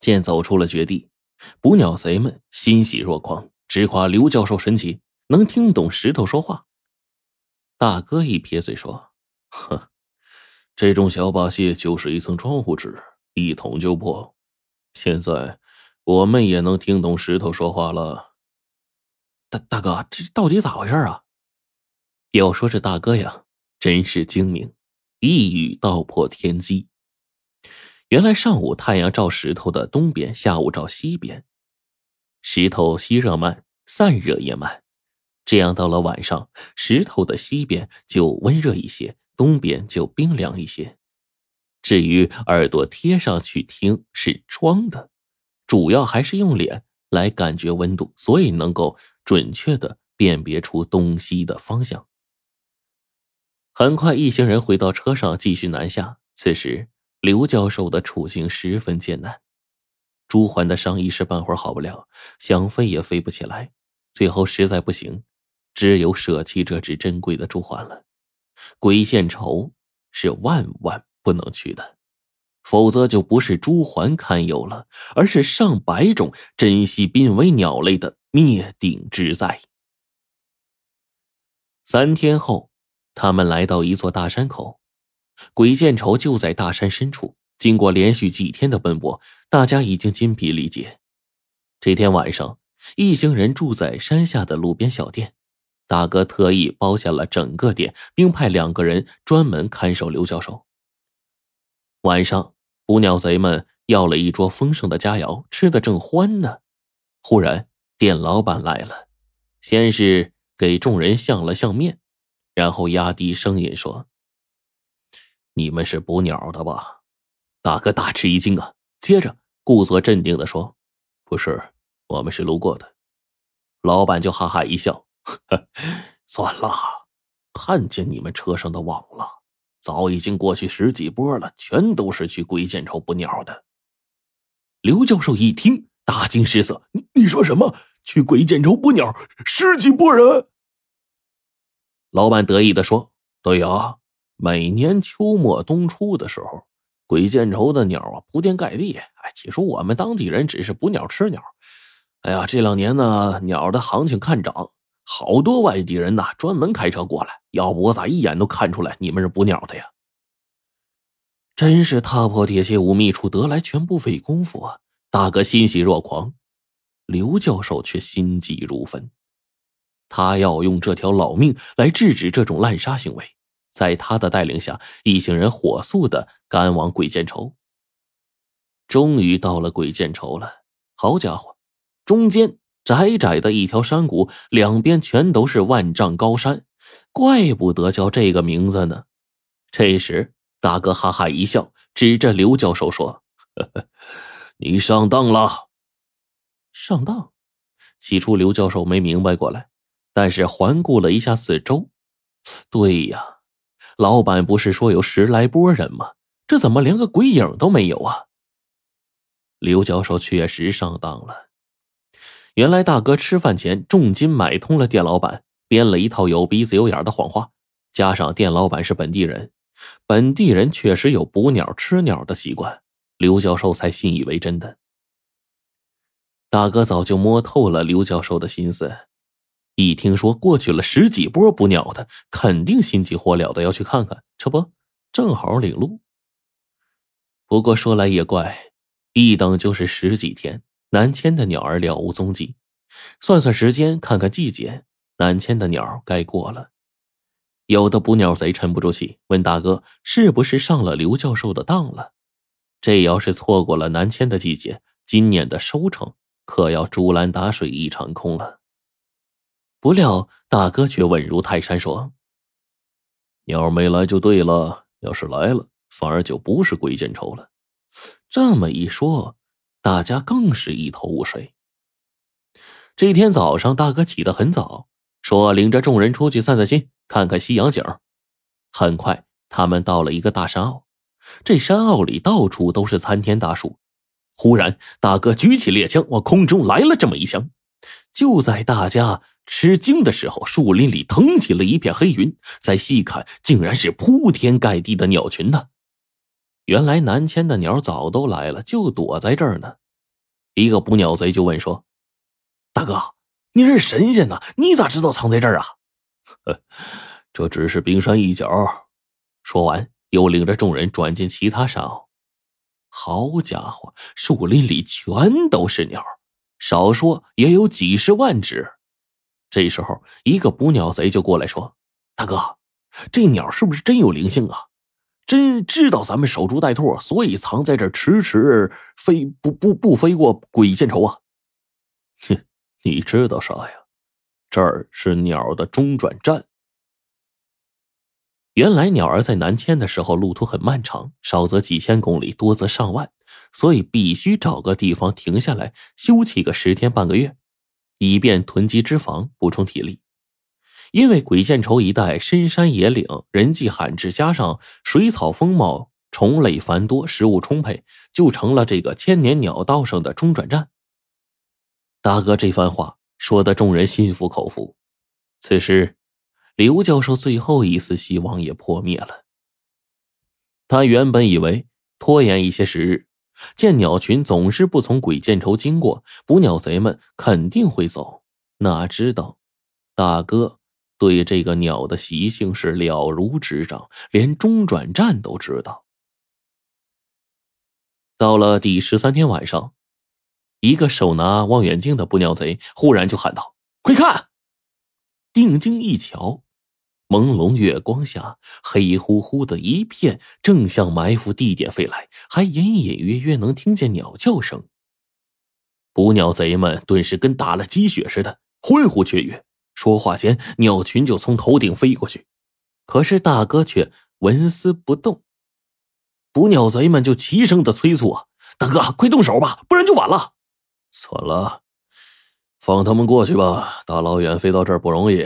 见走出了绝地，捕鸟贼们欣喜若狂，直夸刘教授神奇，能听懂石头说话。大哥一撇嘴说：“哼，这种小把戏就是一层窗户纸，一捅就破。现在我们也能听懂石头说话了。”大大哥，这到底咋回事啊？要说这大哥呀，真是精明，一语道破天机。原来上午太阳照石头的东边，下午照西边，石头吸热慢，散热也慢。这样到了晚上，石头的西边就温热一些，东边就冰凉一些。至于耳朵贴上去听是装的，主要还是用脸来感觉温度，所以能够准确的辨别出东西的方向。很快，一行人回到车上，继续南下。此时，刘教授的处境十分艰难，朱环的伤一时半会儿好不了，想飞也飞不起来，最后实在不行。只有舍弃这只珍贵的朱鹮了。鬼见愁是万万不能去的，否则就不是朱鹮堪忧了，而是上百种珍稀濒危鸟类的灭顶之灾。三天后，他们来到一座大山口，鬼见愁就在大山深处。经过连续几天的奔波，大家已经筋疲力竭。这天晚上，一行人住在山下的路边小店。大哥特意包下了整个店，并派两个人专门看守刘教授。晚上，捕鸟贼们要了一桌丰盛的佳肴，吃的正欢呢。忽然，店老板来了，先是给众人相了相面，然后压低声音说：“你们是捕鸟的吧？”大哥大吃一惊啊，接着故作镇定的说：“不是，我们是路过的。”老板就哈哈一笑。呵 算了，看见你们车上的网了，早已经过去十几波了，全都是去鬼见愁捕鸟的。刘教授一听，大惊失色：“你你说什么？去鬼见愁捕鸟，十几波人？”老板得意的说：“对呀，每年秋末冬初的时候，鬼见愁的鸟啊铺天盖地。哎，起初我们当地人只是捕鸟吃鸟，哎呀，这两年呢，鸟的行情看涨。”好多外地人呐，专门开车过来，要不我咋一眼都看出来你们是捕鸟的呀？真是踏破铁鞋无觅处，得来全不费工夫啊！大哥欣喜若狂，刘教授却心急如焚。他要用这条老命来制止这种滥杀行为。在他的带领下，一行人火速的赶往鬼见愁。终于到了鬼见愁了，好家伙，中间。窄窄的一条山谷，两边全都是万丈高山，怪不得叫这个名字呢。这时，大哥哈哈一笑，指着刘教授说：“呵呵你上当了。”上当？起初刘教授没明白过来，但是环顾了一下四周，对呀，老板不是说有十来波人吗？这怎么连个鬼影都没有啊？刘教授确实上当了。原来大哥吃饭前重金买通了店老板，编了一套有鼻子有眼的谎话，加上店老板是本地人，本地人确实有捕鸟吃鸟的习惯，刘教授才信以为真的。大哥早就摸透了刘教授的心思，一听说过去了十几波捕鸟的，肯定心急火燎的要去看看，这不正好领路。不过说来也怪，一等就是十几天。南迁的鸟儿了无踪迹，算算时间，看看季节，南迁的鸟该过了。有的捕鸟贼沉不住气，问大哥：“是不是上了刘教授的当了？”这要是错过了南迁的季节，今年的收成可要竹篮打水一场空了。不料大哥却稳如泰山说：“鸟没来就对了，要是来了，反而就不是鬼见愁了。”这么一说。大家更是一头雾水。这天早上，大哥起得很早，说领着众人出去散散心，看看夕阳景。很快，他们到了一个大山坳，这山坳里到处都是参天大树。忽然，大哥举起猎枪，往空中来了这么一枪。就在大家吃惊的时候，树林里腾起了一片黑云，再细看，竟然是铺天盖地的鸟群呢。原来南迁的鸟早都来了，就躲在这儿呢。一个捕鸟贼就问说：“大哥，你是神仙呐，你咋知道藏在这儿啊？”“这只是冰山一角。”说完，又领着众人转进其他山坳。好家伙，树林里全都是鸟，少说也有几十万只。这时候，一个捕鸟贼就过来说：“大哥，这鸟是不是真有灵性啊？真知道咱们守株待兔，所以藏在这迟迟飞不不不飞过鬼见愁啊？”哼，你知道啥呀？这儿是鸟的中转站。原来鸟儿在南迁的时候，路途很漫长，少则几千公里，多则上万，所以必须找个地方停下来休憩个十天半个月，以便囤积脂肪，补充体力。因为鬼见愁一带深山野岭，人迹罕至，加上水草丰茂，虫类繁多，食物充沛，就成了这个千年鸟道上的中转站。大哥这番话说的众人心服口服。此时。刘教授最后一丝希望也破灭了。他原本以为拖延一些时日，见鸟群总是不从鬼见愁经过，捕鸟贼们肯定会走。哪知道，大哥对这个鸟的习性是了如指掌，连中转站都知道。到了第十三天晚上，一个手拿望远镜的捕鸟贼忽然就喊道：“快看！”定睛一瞧。朦胧月光下，黑乎乎的一片，正向埋伏地点飞来，还隐隐约约能听见鸟叫声。捕鸟贼们顿时跟打了鸡血似的，欢呼雀跃。说话间，鸟群就从头顶飞过去，可是大哥却纹丝不动。捕鸟贼们就齐声的催促：“大哥，快动手吧，不然就晚了。”算了，放他们过去吧。大老远飞到这儿不容易。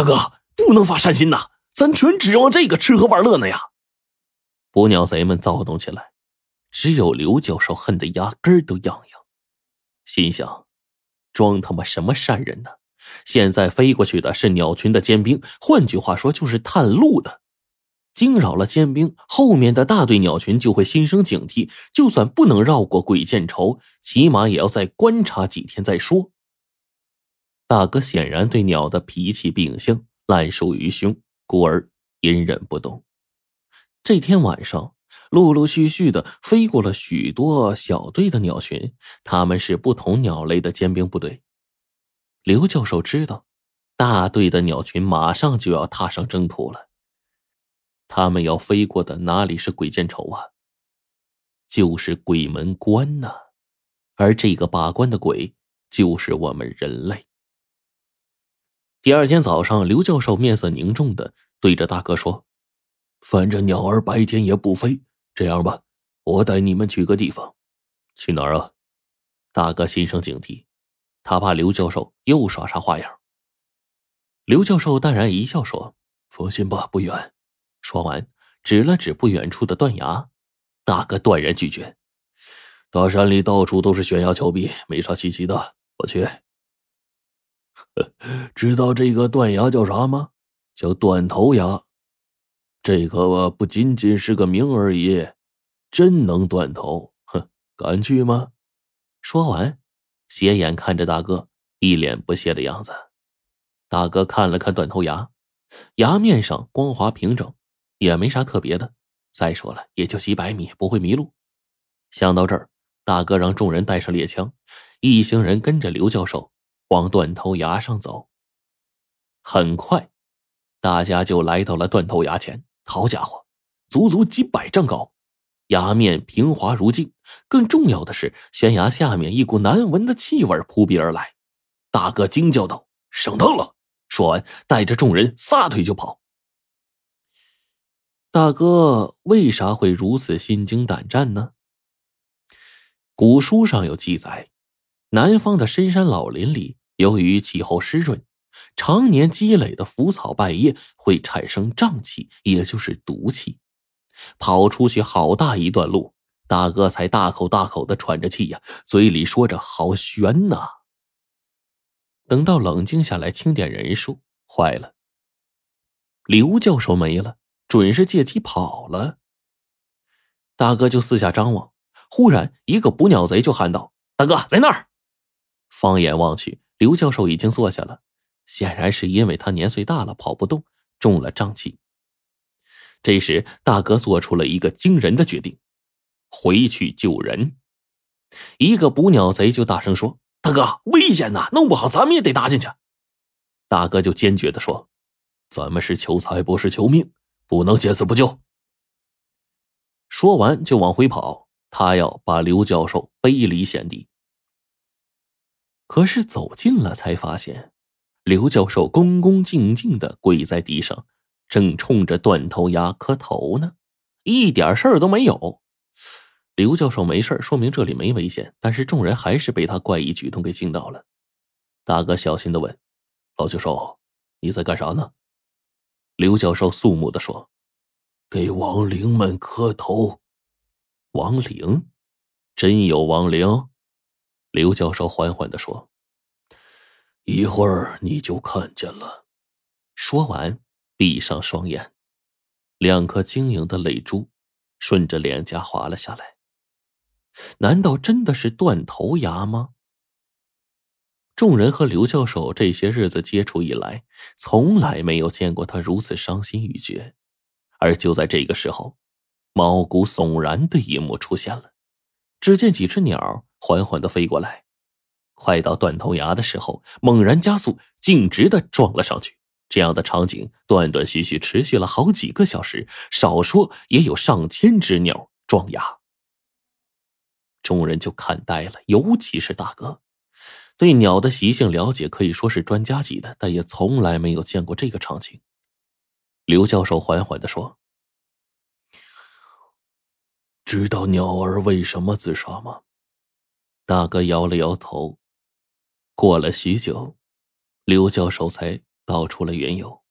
大哥，不能发善心呐！咱全指望这个吃喝玩乐呢呀！捕鸟贼们躁动起来，只有刘教授恨得牙根都痒痒，心想：装他妈什么善人呢？现在飞过去的是鸟群的尖兵，换句话说就是探路的。惊扰了尖兵，后面的大队鸟群就会心生警惕，就算不能绕过鬼见愁，起码也要再观察几天再说。大哥显然对鸟的脾气秉性烂熟于胸，故而隐忍不动。这天晚上，陆陆续续的飞过了许多小队的鸟群，他们是不同鸟类的尖兵部队。刘教授知道，大队的鸟群马上就要踏上征途了。他们要飞过的哪里是鬼见愁啊？就是鬼门关呐！而这个把关的鬼，就是我们人类。第二天早上，刘教授面色凝重的对着大哥说：“反正鸟儿白天也不飞，这样吧，我带你们去个地方。去哪儿啊？”大哥心生警惕，他怕刘教授又耍啥花样。刘教授淡然一笑说：“放心吧，不远。”说完，指了指不远处的断崖。大哥断然拒绝：“大山里到处都是悬崖峭壁，没啥稀奇的，不去。” 知道这个断崖叫啥吗？叫断头崖。这个不仅仅是个名而已，真能断头。哼，敢去吗？说完，斜眼看着大哥，一脸不屑的样子。大哥看了看断头崖，崖面上光滑平整，也没啥特别的。再说了，也就几百米，不会迷路。想到这儿，大哥让众人带上猎枪，一行人跟着刘教授。往断头崖上走。很快，大家就来到了断头崖前。好家伙，足足几百丈高，崖面平滑如镜。更重要的是，悬崖下面一股难闻的气味扑鼻而来。大哥惊叫道：“上当了！”说完，带着众人撒腿就跑。大哥为啥会如此心惊胆战呢？古书上有记载，南方的深山老林里。由于气候湿润，常年积累的腐草败叶会产生瘴气，也就是毒气。跑出去好大一段路，大哥才大口大口的喘着气呀，嘴里说着“好悬呐”。等到冷静下来，清点人数，坏了，刘教授没了，准是借机跑了。大哥就四下张望，忽然，一个捕鸟贼就喊道：“大哥，在那儿！”放眼望去，刘教授已经坐下了，显然是因为他年岁大了，跑不动，中了瘴气。这时，大哥做出了一个惊人的决定：回去救人。一个捕鸟贼就大声说：“大哥，危险呐，弄不好咱们也得搭进去。”大哥就坚决的说：“咱们是求财，不是求命，不能见死不救。”说完就往回跑，他要把刘教授背离险地。可是走近了，才发现刘教授恭恭敬敬的跪在地上，正冲着断头崖磕头呢，一点事儿都没有。刘教授没事说明这里没危险，但是众人还是被他怪异举动给惊到了。大哥小心的问：“老教授，你在干啥呢？”刘教授肃穆的说。给亡灵们磕头，亡灵，真有亡灵。刘教授缓缓的说：“一会儿你就看见了。”说完，闭上双眼，两颗晶莹的泪珠顺着脸颊滑了下来。难道真的是断头牙吗？众人和刘教授这些日子接触以来，从来没有见过他如此伤心欲绝。而就在这个时候，毛骨悚然的一幕出现了。只见几只鸟缓缓的飞过来，快到断头崖的时候，猛然加速，径直的撞了上去。这样的场景断断续续持续了好几个小时，少说也有上千只鸟撞崖。众人就看呆了，尤其是大哥，对鸟的习性了解可以说是专家级的，但也从来没有见过这个场景。刘教授缓缓的说：“知道鸟儿为什么自杀吗？”大哥摇了摇头。过了许久，刘教授才道出了缘由。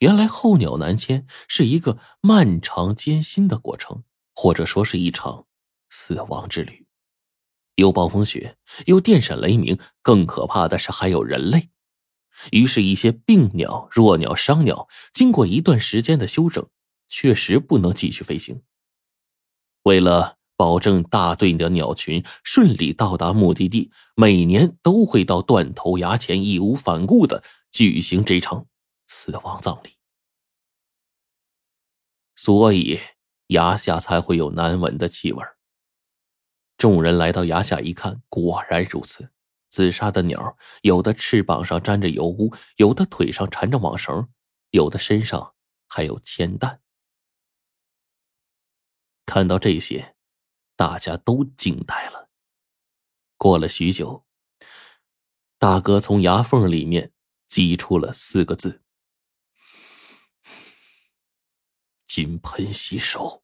原来候鸟南迁是一个漫长艰辛的过程，或者说是一场死亡之旅。有暴风雪，有电闪雷鸣，更可怕的是还有人类。于是，一些病鸟、弱鸟、伤鸟，经过一段时间的休整，确实不能继续飞行。为了保证大队的鸟群顺利到达目的地，每年都会到断头崖前义无反顾的举行这场死亡葬礼，所以崖下才会有难闻的气味。众人来到崖下一看，果然如此。自杀的鸟，有的翅膀上沾着油污，有的腿上缠着网绳，有的身上还有铅弹。看到这些，大家都惊呆了。过了许久，大哥从牙缝里面挤出了四个字：“金盆洗手。”